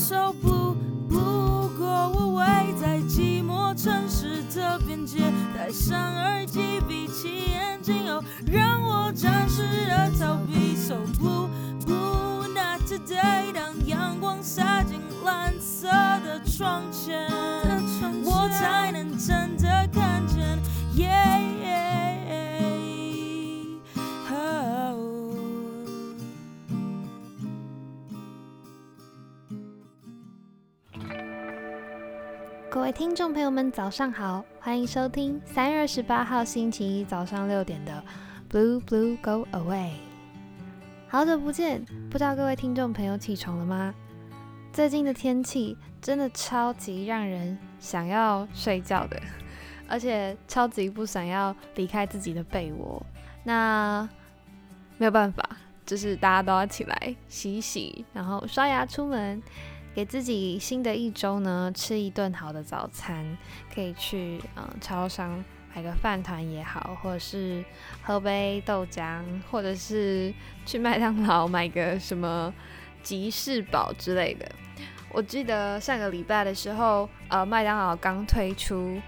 so blue。不过我围在寂寞城市的边界，戴上耳机，闭起眼睛，哦，让我暂时的逃避。So blue blue not today。当阳光洒进蓝色的窗前，我才能听众朋友们，早上好，欢迎收听三月二十八号星期一早上六点的 Blue Blue Go Away。好久不见，不知道各位听众朋友起床了吗？最近的天气真的超级让人想要睡觉的，而且超级不想要离开自己的被窝。那没有办法，就是大家都要起来洗洗，然后刷牙出门。给自己新的一周呢，吃一顿好的早餐，可以去嗯超商买个饭团也好，或者是喝杯豆浆，或者是去麦当劳买个什么吉士堡之类的。我记得上个礼拜的时候，呃，麦当劳刚推出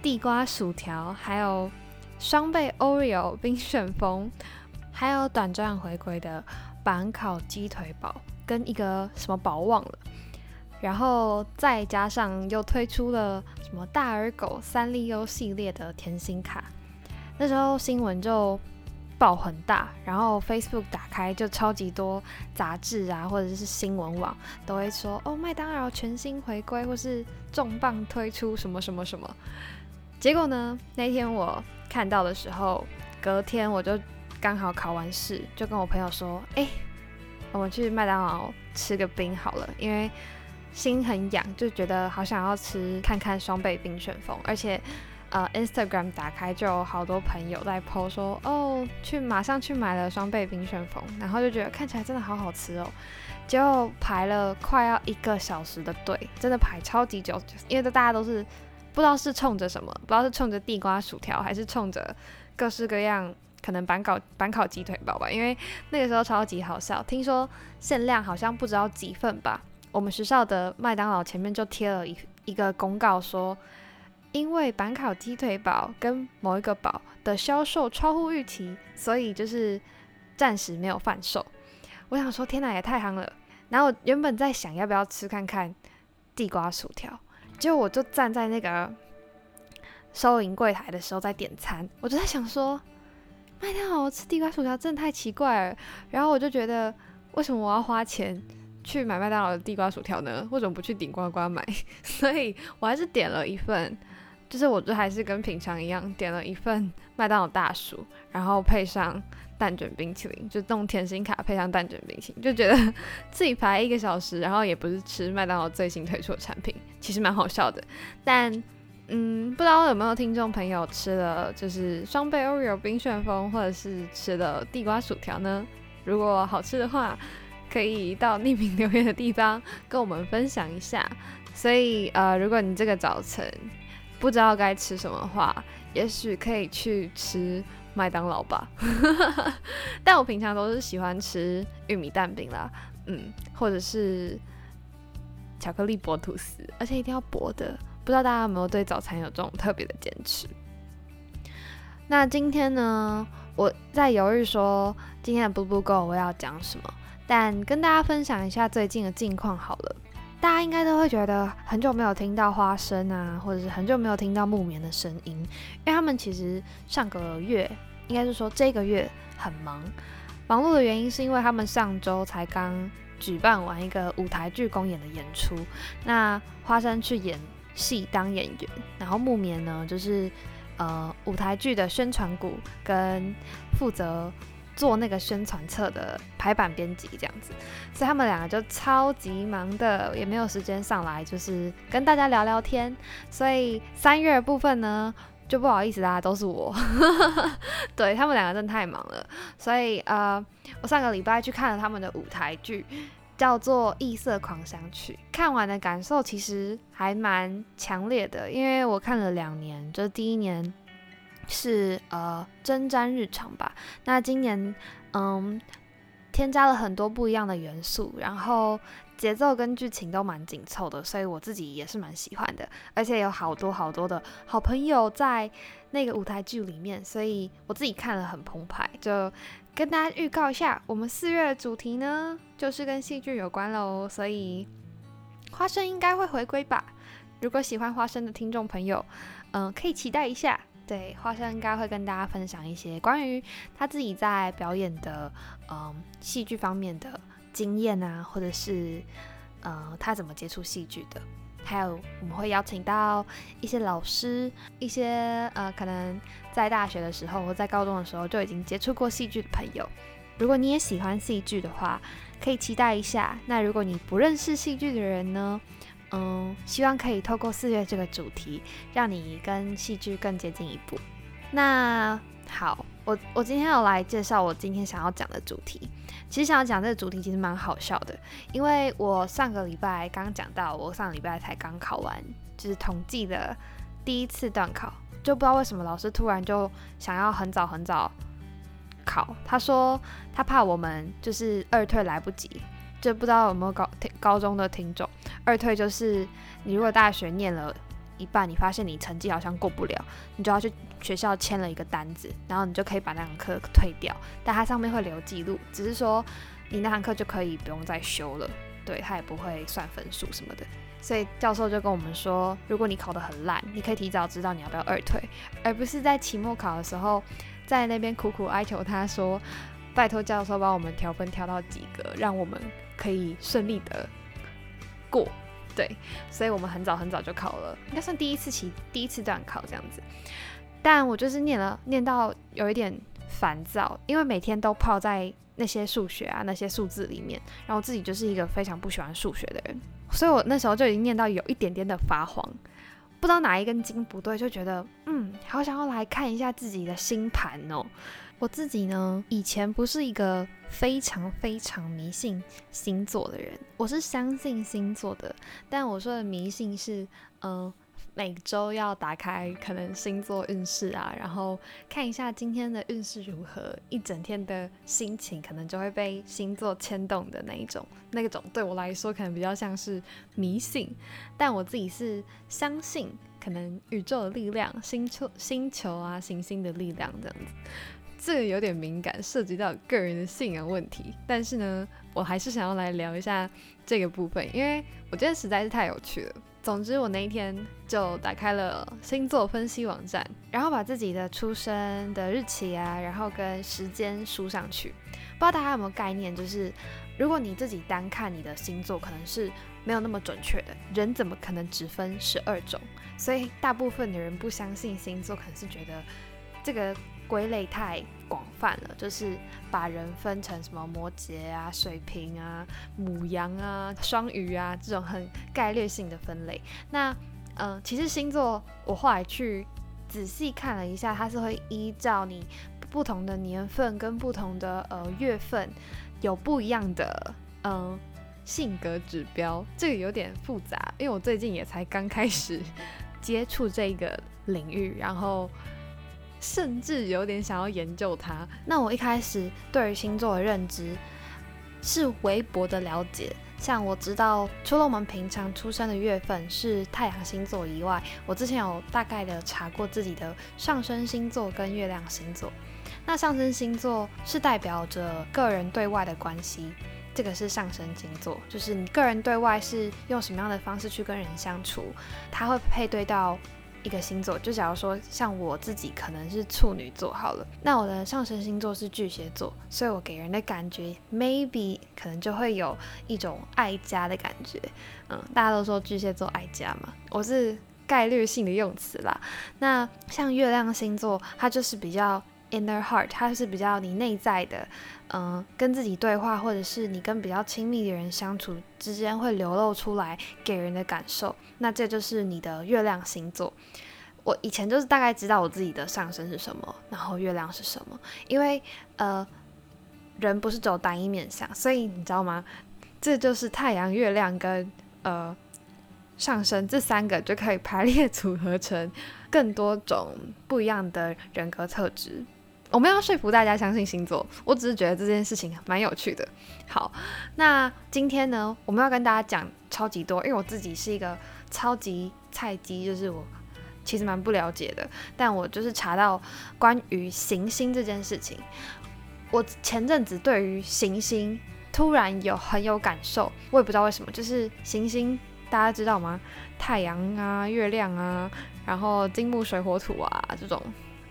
地瓜薯条，还有双倍 Oreo 冰旋风，还有短暂回归的板烤鸡腿堡，跟一个什么堡忘了。然后再加上又推出了什么大耳狗三丽鸥系列的甜心卡，那时候新闻就爆很大，然后 Facebook 打开就超级多杂志啊，或者是新闻网都会说哦麦当劳全新回归或是重磅推出什么什么什么。结果呢那天我看到的时候，隔天我就刚好考完试，就跟我朋友说，哎，我们去麦当劳吃个冰好了，因为。心很痒，就觉得好想要吃看看双倍冰旋风，而且呃，Instagram 打开就有好多朋友在 po 说哦，去马上去买了双倍冰旋风，然后就觉得看起来真的好好吃哦，结果排了快要一个小时的队，真的排超级久，因为大家都是不知道是冲着什么，不知道是冲着地瓜薯条，还是冲着各式各样可能板烤板烤鸡腿堡吧，因为那个时候超级好笑，听说限量好像不知道几份吧。我们学校的麦当劳前面就贴了一一个公告，说因为板烤鸡腿堡跟某一个堡的销售超乎预期，所以就是暂时没有贩售。我想说，天哪，也太夯了！然后原本在想要不要吃看看地瓜薯条，结果我就站在那个收银柜台的时候在点餐，我就在想说，麦当劳吃地瓜薯条真的太奇怪了。然后我就觉得，为什么我要花钱？去买麦当劳的地瓜薯条呢？为什么不去顶呱呱买？所以我还是点了一份，就是我就还是跟平常一样点了一份麦当劳大薯，然后配上蛋卷冰淇淋，就弄甜心卡配上蛋卷冰淇淋，就觉得自己排一个小时，然后也不是吃麦当劳最新推出的产品，其实蛮好笑的。但嗯，不知道有没有听众朋友吃了就是双倍 Oreo 冰旋风，或者是吃了地瓜薯条呢？如果好吃的话。可以到匿名留言的地方跟我们分享一下。所以，呃，如果你这个早晨不知道该吃什么的话，也许可以去吃麦当劳吧。但我平常都是喜欢吃玉米蛋饼啦，嗯，或者是巧克力薄吐司，而且一定要薄的。不知道大家有没有对早餐有这种特别的坚持？那今天呢，我在犹豫说今天的步步够我要讲什么。但跟大家分享一下最近的近况好了，大家应该都会觉得很久没有听到花生啊，或者是很久没有听到木棉的声音，因为他们其实上个月，应该是说这个月很忙，忙碌的原因是因为他们上周才刚举办完一个舞台剧公演的演出，那花生去演戏当演员，然后木棉呢就是呃舞台剧的宣传股跟负责。做那个宣传册的排版编辑这样子，所以他们两个就超级忙的，也没有时间上来，就是跟大家聊聊天。所以三月部分呢，就不好意思啦，都是我。对他们两个真的太忙了，所以呃，我上个礼拜去看了他们的舞台剧，叫做《异色狂想曲》，看完的感受其实还蛮强烈的，因为我看了两年，就是第一年。是呃征战日常吧。那今年嗯添加了很多不一样的元素，然后节奏跟剧情都蛮紧凑的，所以我自己也是蛮喜欢的。而且有好多好多的好朋友在那个舞台剧里面，所以我自己看了很澎湃。就跟大家预告一下，我们四月的主题呢，就是跟戏剧有关喽，所以花生应该会回归吧。如果喜欢花生的听众朋友，嗯，可以期待一下。对，花生应该会跟大家分享一些关于他自己在表演的，嗯，戏剧方面的经验啊，或者是，呃，他怎么接触戏剧的。还有，我们会邀请到一些老师，一些呃，可能在大学的时候或在高中的时候就已经接触过戏剧的朋友。如果你也喜欢戏剧的话，可以期待一下。那如果你不认识戏剧的人呢？嗯，希望可以透过四月这个主题，让你跟戏剧更接近一步。那好，我我今天要来介绍我今天想要讲的主题。其实想要讲这个主题其实蛮好笑的，因为我上个礼拜刚讲到，我上个礼拜才刚考完，就是统计的第一次段考，就不知道为什么老师突然就想要很早很早考，他说他怕我们就是二退来不及。就不知道有没有高高中的听众，二退就是你如果大学念了一半，你发现你成绩好像过不了，你就要去学校签了一个单子，然后你就可以把那堂课退掉，但它上面会留记录，只是说你那堂课就可以不用再修了，对，它也不会算分数什么的。所以教授就跟我们说，如果你考得很烂，你可以提早知道你要不要二退，而不是在期末考的时候在那边苦苦哀求他说，拜托教授帮我们调分调到几个，让我们。可以顺利的过，对，所以我们很早很早就考了，应该算第一次期第一次段考这样子。但我就是念了念到有一点烦躁，因为每天都泡在那些数学啊那些数字里面，然后自己就是一个非常不喜欢数学的人，所以我那时候就已经念到有一点点的发慌，不知道哪一根筋不对，就觉得嗯，好想要来看一下自己的星盘哦。我自己呢，以前不是一个非常非常迷信星座的人，我是相信星座的，但我说的迷信是，嗯，每周要打开可能星座运势啊，然后看一下今天的运势如何，一整天的心情可能就会被星座牵动的那一种，那个种对我来说可能比较像是迷信，但我自己是相信可能宇宙的力量、星球、星球啊、行星的力量这样子。这个有点敏感，涉及到个人的信仰问题。但是呢，我还是想要来聊一下这个部分，因为我觉得实在是太有趣了。总之，我那一天就打开了星座分析网站，然后把自己的出生的日期啊，然后跟时间输上去。不知道大家有没有概念，就是如果你自己单看你的星座，可能是没有那么准确的。人怎么可能只分十二种？所以大部分的人不相信星座，可能是觉得这个。归类太广泛了，就是把人分成什么摩羯啊、水瓶啊、母羊啊、双鱼啊这种很概率性的分类。那嗯，其实星座我后来去仔细看了一下，它是会依照你不同的年份跟不同的呃月份有不一样的嗯性格指标。这个有点复杂，因为我最近也才刚开始 接触这个领域，然后。甚至有点想要研究它。那我一开始对于星座的认知是微薄的了解，像我知道除了我们平常出生的月份是太阳星座以外，我之前有大概的查过自己的上升星座跟月亮星座。那上升星座是代表着个人对外的关系，这个是上升星座，就是你个人对外是用什么样的方式去跟人相处，它会配对到。一个星座，就假如说像我自己可能是处女座好了，那我的上升星座是巨蟹座，所以我给人的感觉 maybe 可能就会有一种爱家的感觉。嗯，大家都说巨蟹座爱家嘛，我是概率性的用词啦。那像月亮星座，它就是比较 inner heart，它是比较你内在的。嗯，跟自己对话，或者是你跟比较亲密的人相处之间会流露出来给人的感受，那这就是你的月亮星座。我以前就是大概知道我自己的上升是什么，然后月亮是什么，因为呃，人不是走单一面相，所以你知道吗？这就是太阳、月亮跟呃上升这三个就可以排列 组合成更多种不一样的人格特质。我们要说服大家相信星座，我只是觉得这件事情蛮有趣的。好，那今天呢，我们要跟大家讲超级多，因为我自己是一个超级菜鸡，就是我其实蛮不了解的，但我就是查到关于行星这件事情，我前阵子对于行星突然有很有感受，我也不知道为什么，就是行星大家知道吗？太阳啊，月亮啊，然后金木水火土啊这种。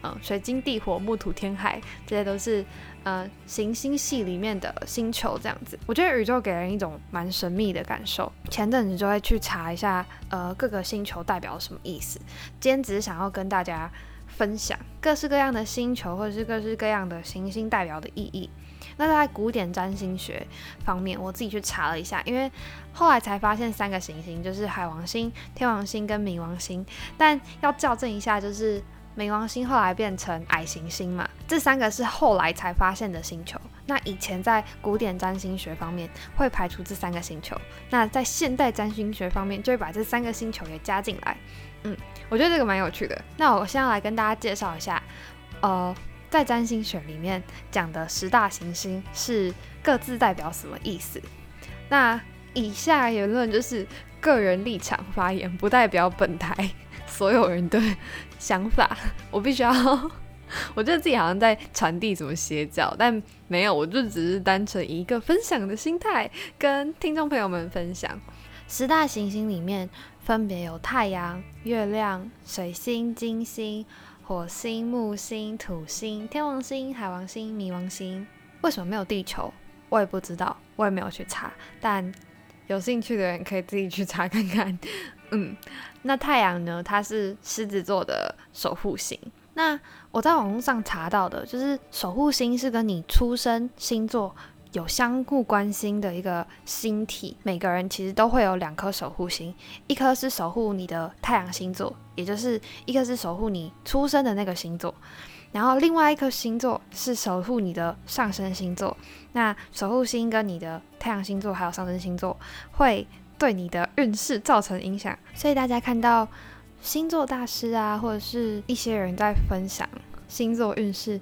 嗯，水晶地火木土天海，这些都是呃行星系里面的星球这样子。我觉得宇宙给人一种蛮神秘的感受。前阵子就会去查一下，呃，各个星球代表什么意思。今天只是想要跟大家分享各式各样的星球或者是各式各样的行星代表的意义。那在古典占星学方面，我自己去查了一下，因为后来才发现三个行星就是海王星、天王星跟冥王星，但要校正一下，就是。冥王星后来变成矮行星嘛？这三个是后来才发现的星球。那以前在古典占星学方面会排除这三个星球，那在现代占星学方面就会把这三个星球也加进来。嗯，我觉得这个蛮有趣的。那我现在来跟大家介绍一下，呃，在占星学里面讲的十大行星是各自代表什么意思。那以下言论就是个人立场发言，不代表本台。所有人对想法，我必须要，我觉得自己好像在传递什么邪教，但没有，我就只是单纯一个分享的心态，跟听众朋友们分享。十大行星里面分别有太阳、月亮、水星、金星、火星、木星、土星、天王星、海王星、冥王星。为什么没有地球？我也不知道，我也没有去查，但有兴趣的人可以自己去查看看。嗯，那太阳呢？它是狮子座的守护星。那我在网络上查到的，就是守护星是跟你出生星座有相互关心的一个星体。每个人其实都会有两颗守护星，一颗是守护你的太阳星座，也就是一颗是守护你出生的那个星座，然后另外一颗星座是守护你的上升星座。那守护星跟你的太阳星座还有上升星座会。对你的运势造成影响，所以大家看到星座大师啊，或者是一些人在分享星座运势，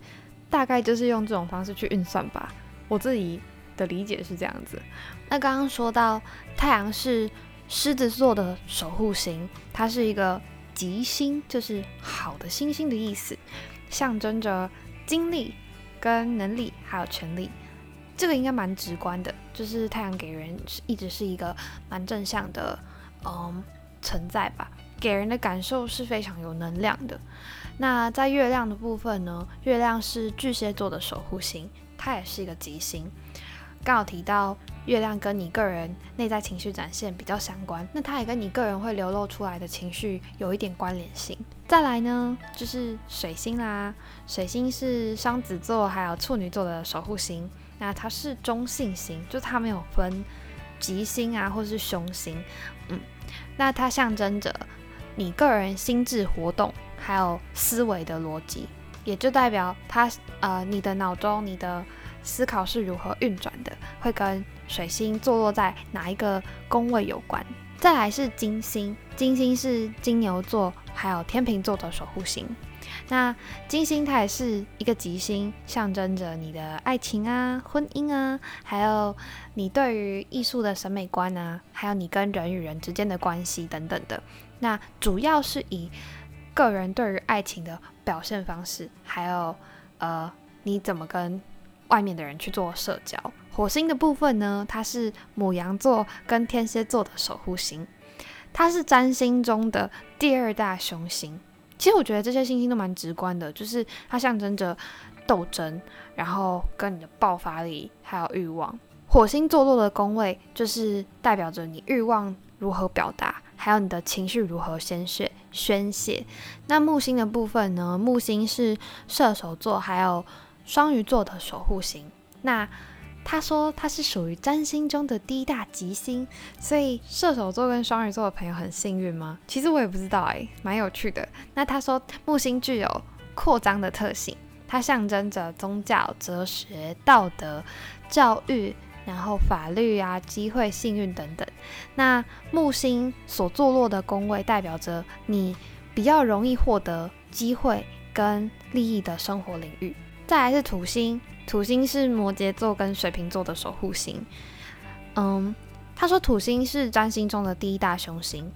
大概就是用这种方式去运算吧。我自己的理解是这样子。那刚刚说到太阳是狮子座的守护星，它是一个吉星，就是好的星星的意思，象征着精力、跟能力还有权力。这个应该蛮直观的，就是太阳给人一直是一个蛮正向的，嗯，存在吧，给人的感受是非常有能量的。那在月亮的部分呢，月亮是巨蟹座的守护星，它也是一个吉星。刚好提到月亮跟你个人内在情绪展现比较相关，那它也跟你个人会流露出来的情绪有一点关联性。再来呢，就是水星啦，水星是双子座还有处女座的守护星。那它是中性星，就它没有分吉星啊，或是凶星，嗯，那它象征着你个人心智活动还有思维的逻辑，也就代表它呃你的脑中你的思考是如何运转的，会跟水星坐落在哪一个宫位有关。再来是金星，金星是金牛座还有天秤座的守护星。那金星它也是一个吉星，象征着你的爱情啊、婚姻啊，还有你对于艺术的审美观啊，还有你跟人与人之间的关系等等的。那主要是以个人对于爱情的表现方式，还有呃你怎么跟外面的人去做社交。火星的部分呢，它是母羊座跟天蝎座的守护星，它是占星中的第二大凶星。其实我觉得这些星星都蛮直观的，就是它象征着斗争，然后跟你的爆发力还有欲望。火星坐落的宫位就是代表着你欲望如何表达，还有你的情绪如何宣泄宣泄。那木星的部分呢？木星是射手座还有双鱼座的守护星。那他说他是属于占星中的第一大吉星，所以射手座跟双鱼座的朋友很幸运吗？其实我也不知道哎，蛮有趣的。那他说木星具有扩张的特性，它象征着宗教、哲学、道德、教育，然后法律啊、机会、幸运等等。那木星所坐落的宫位代表着你比较容易获得机会跟利益的生活领域。再来是土星，土星是摩羯座跟水瓶座的守护星。嗯，他说土星是占星中的第一大凶星。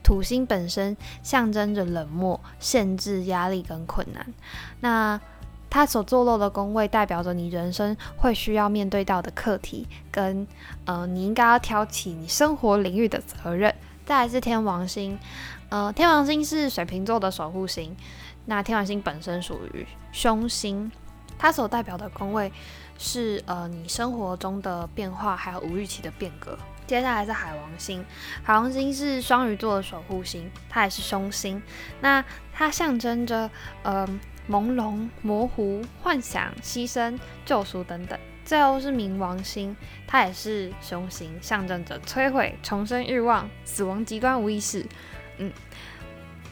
土星本身象征着冷漠、限制、压力跟困难。那它所坐落的宫位代表着你人生会需要面对到的课题，跟呃你应该要挑起你生活领域的责任。再来是天王星，呃，天王星是水瓶座的守护星。那天王星本身属于凶星，它所代表的宫位是呃你生活中的变化，还有无预期的变革。接下来是海王星，海王星是双鱼座的守护星，它也是凶星。那它象征着呃朦胧、模糊、幻想、牺牲、救赎等等。最后是冥王星，它也是凶星，象征着摧毁、重生欲望、死亡、极端无意识。嗯，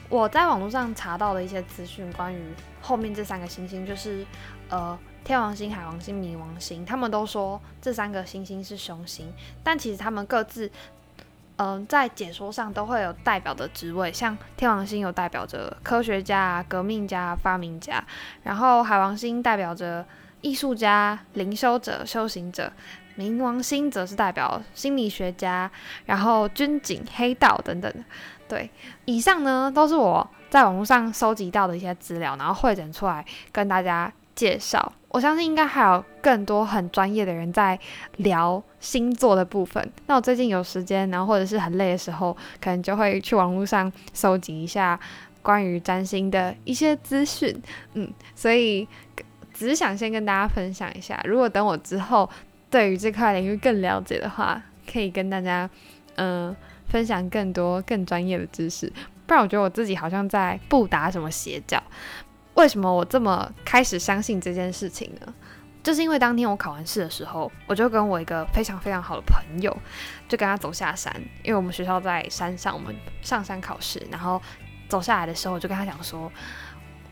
我在网络上查到的一些资讯，关于后面这三个星星，就是呃。天王星、海王星、冥王星，他们都说这三个星星是凶星，但其实他们各自，嗯，在解说上都会有代表的职位。像天王星有代表着科学家、革命家、发明家，然后海王星代表着艺术家、灵修者、修行者，冥王星则是代表心理学家，然后军警、黑道等等。对，以上呢都是我在网络上收集到的一些资料，然后汇整出来跟大家介绍。我相信应该还有更多很专业的人在聊星座的部分。那我最近有时间，然后或者是很累的时候，可能就会去网络上搜集一下关于占星的一些资讯。嗯，所以只想先跟大家分享一下。如果等我之后对于这块领域更了解的话，可以跟大家嗯分享更多更专业的知识。不然我觉得我自己好像在不打什么邪教。为什么我这么开始相信这件事情呢？就是因为当天我考完试的时候，我就跟我一个非常非常好的朋友，就跟他走下山，因为我们学校在山上，我们上山考试，然后走下来的时候，我就跟他讲说，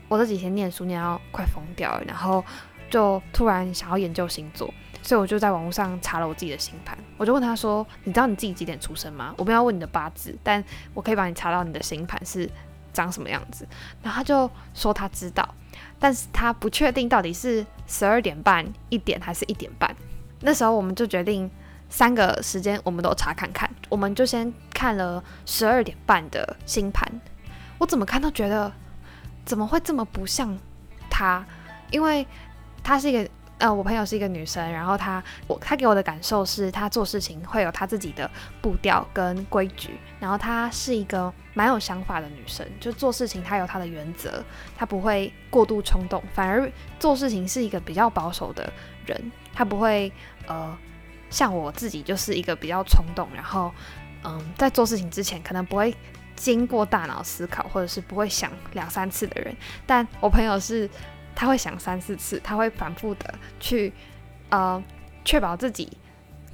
我这几天念书念到快疯掉了，然后就突然想要研究星座，所以我就在网络上查了我自己的星盘，我就问他说，你知道你自己几点出生吗？我不要问你的八字，但我可以帮你查到你的星盘是。长什么样子？然后他就说他知道，但是他不确定到底是十二点半、一点还是一点半。那时候我们就决定三个时间我们都查看看，我们就先看了十二点半的星盘。我怎么看都觉得怎么会这么不像他，因为他是一个。呃，我朋友是一个女生，然后她我她给我的感受是，她做事情会有她自己的步调跟规矩，然后她是一个蛮有想法的女生，就做事情她有她的原则，她不会过度冲动，反而做事情是一个比较保守的人，她不会呃像我自己就是一个比较冲动，然后嗯在做事情之前可能不会经过大脑思考，或者是不会想两三次的人，但我朋友是。他会想三四次，他会反复的去，呃，确保自己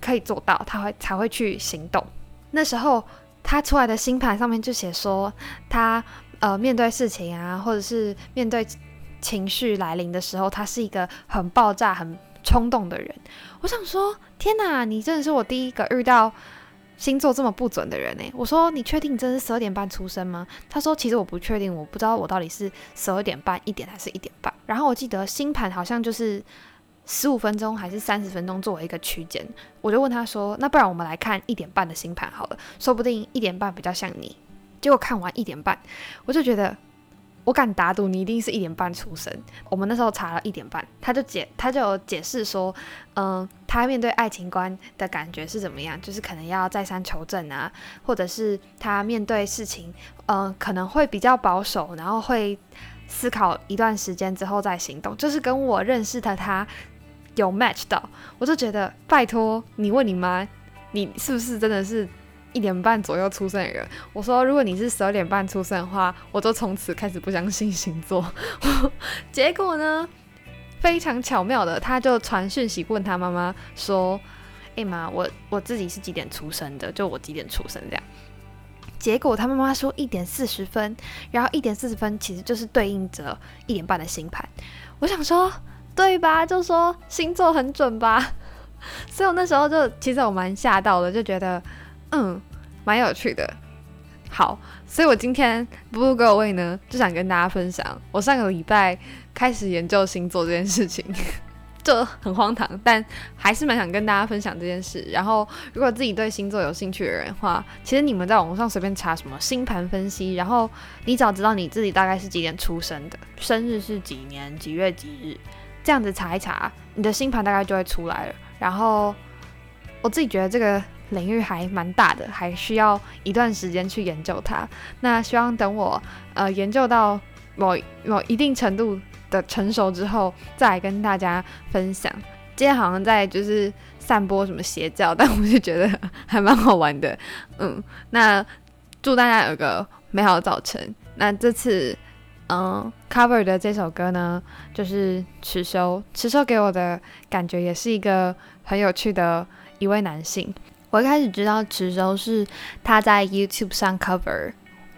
可以做到，他会才会去行动。那时候他出来的星盘上面就写说，他呃面对事情啊，或者是面对情绪来临的时候，他是一个很爆炸、很冲动的人。我想说，天哪，你真的是我第一个遇到。星座这么不准的人呢？我说你确定你真是十二点半出生吗？他说其实我不确定，我不知道我到底是十二点半一点还是一点半。然后我记得星盘好像就是十五分钟还是三十分钟作为一个区间。我就问他说，那不然我们来看一点半的星盘好了，说不定一点半比较像你。结果看完一点半，我就觉得。我敢打赌你一定是一点半出生。我们那时候查了一点半，他就解他就解释说，嗯，他面对爱情观的感觉是怎么样，就是可能要再三求证啊，或者是他面对事情，嗯，可能会比较保守，然后会思考一段时间之后再行动，就是跟我认识的他有 match 到。我就觉得，拜托你问你妈，你是不是真的是？一点半左右出生的人，我说如果你是十二点半出生的话，我就从此开始不相信星座。结果呢，非常巧妙的，他就传讯息问他妈妈说：“哎妈，我我自己是几点出生的？就我几点出生这样。”结果他妈妈说一点四十分，然后一点四十分其实就是对应着一点半的星盘。我想说，对吧？就说星座很准吧。所以我那时候就其实我蛮吓到的，就觉得。嗯，蛮有趣的。好，所以我今天不录各位呢，就想跟大家分享，我上个礼拜开始研究星座这件事情。这很荒唐，但还是蛮想跟大家分享这件事。然后，如果自己对星座有兴趣的人的话，其实你们在网上随便查什么星盘分析，然后你只要知道你自己大概是几点出生的，生日是几年几月几日，这样子查一查，你的星盘大概就会出来了。然后，我自己觉得这个领域还蛮大的，还需要一段时间去研究它。那希望等我呃研究到某某一定程度。的成熟之后再来跟大家分享。今天好像在就是散播什么邪教，但我就觉得还蛮好玩的。嗯，那祝大家有个美好的早晨。那这次嗯 cover 的这首歌呢，就是池修。池修给我的感觉也是一个很有趣的一位男性。我一开始知道池修是他在 YouTube 上 cover。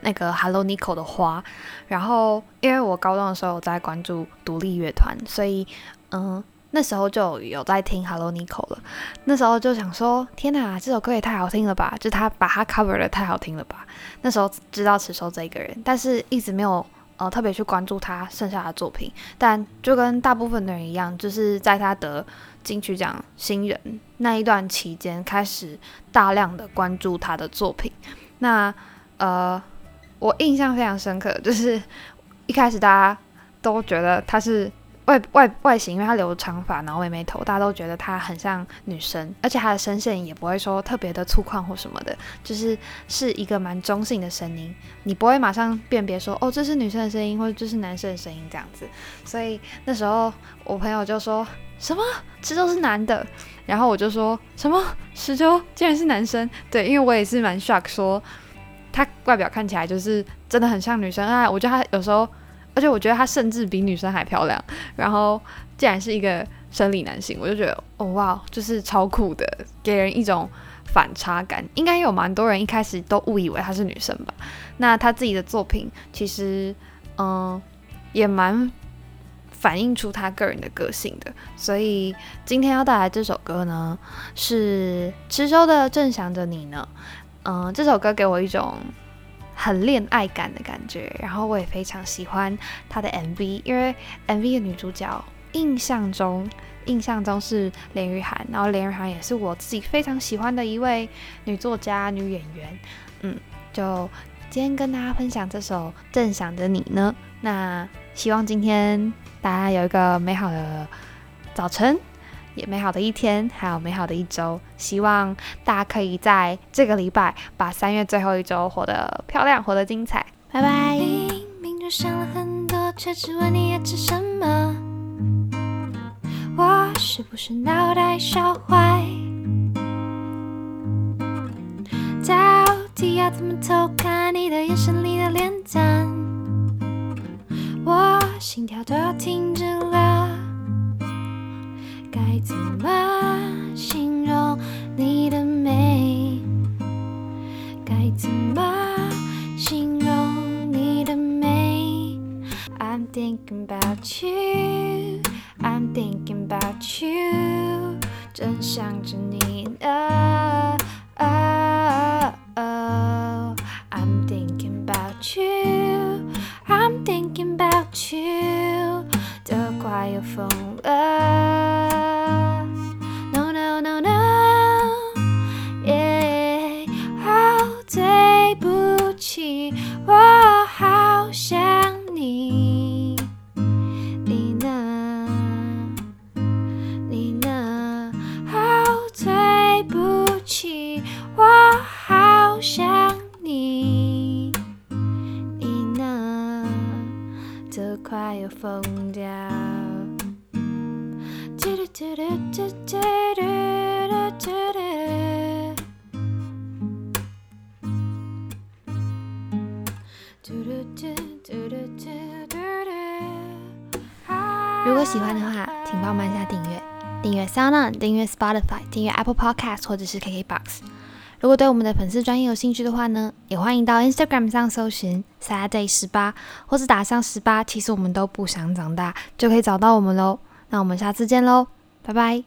那个 Hello Nico 的花，然后因为我高中的时候有在关注独立乐团，所以嗯那时候就有在听 Hello Nico 了。那时候就想说，天哪，这首歌也太好听了吧！就他把他 cover 的太好听了吧。那时候知道池收这个人，但是一直没有呃特别去关注他剩下的作品。但就跟大部分的人一样，就是在他得金曲奖新人那一段期间，开始大量的关注他的作品。那呃。我印象非常深刻，就是一开始大家都觉得她是外外外形，因为她留长发，然后也没头，大家都觉得她很像女生，而且她的声线也不会说特别的粗犷或什么的，就是是一个蛮中性的声音，你不会马上辨别说哦这是女生的声音或者这是男生的声音这样子。所以那时候我朋友就说什么池州是男的，然后我就说什么池州竟然是男生，对，因为我也是蛮 shock 说。他外表看起来就是真的很像女生啊！我觉得他有时候，而且我觉得他甚至比女生还漂亮。然后，既然是一个生理男性，我就觉得哦哇，就是超酷的，给人一种反差感。应该有蛮多人一开始都误以为他是女生吧？那他自己的作品其实，嗯，也蛮反映出他个人的个性的。所以今天要带来这首歌呢，是池州的《正想着你》呢。嗯，这首歌给我一种很恋爱感的感觉，然后我也非常喜欢他的 MV，因为 MV 的女主角印象中印象中是连玉涵，然后连玉涵也是我自己非常喜欢的一位女作家、女演员。嗯，就今天跟大家分享这首《正想着你》呢，那希望今天大家有一个美好的早晨。也美好的一天，还有美好的一周，希望大家可以在这个礼拜把三月最后一周活得漂亮，活得精彩。拜拜。明明就想了很多，却只问你要吃什么。我是不是脑袋烧坏？到底要怎么偷看你的眼神里的脸蛋？我心跳都要停止了。该怎么形容你的美？该怎么形容你的美？I'm thinking about you, 我好想你，你呢？都快要疯掉。嘟嘟嘟嘟嘟嘟嘟嘟嘟嘟如果喜欢的话，请帮忙一下订阅，订阅 SoundOn，订阅 Spotify，订阅 Apple Podcast 或者是 KKBox。如果对我们的粉丝专业有兴趣的话呢，也欢迎到 Instagram 上搜寻 Saturday 十八，或是打上十八，其实我们都不想长大，就可以找到我们喽。那我们下次见喽，拜拜。